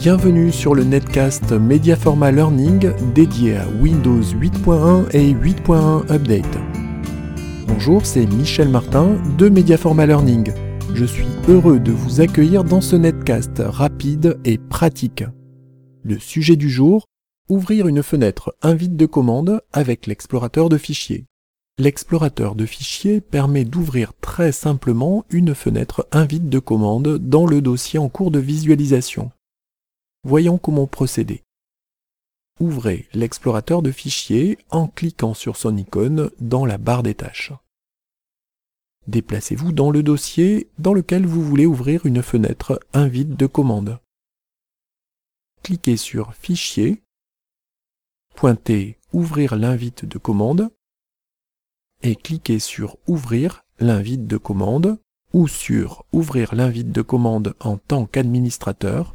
Bienvenue sur le netcast Mediaforma Learning dédié à Windows 8.1 et 8.1 Update. Bonjour, c'est Michel Martin de Mediaforma Learning. Je suis heureux de vous accueillir dans ce netcast rapide et pratique. Le sujet du jour, ouvrir une fenêtre invite de commande avec l'explorateur de fichiers. L'explorateur de fichiers permet d'ouvrir très simplement une fenêtre invite de commande dans le dossier en cours de visualisation. Voyons comment procéder. Ouvrez l'explorateur de fichiers en cliquant sur son icône dans la barre des tâches. Déplacez-vous dans le dossier dans lequel vous voulez ouvrir une fenêtre invite de commande. Cliquez sur Fichier, pointez Ouvrir l'invite de commande et cliquez sur Ouvrir l'invite de commande ou sur Ouvrir l'invite de commande en tant qu'administrateur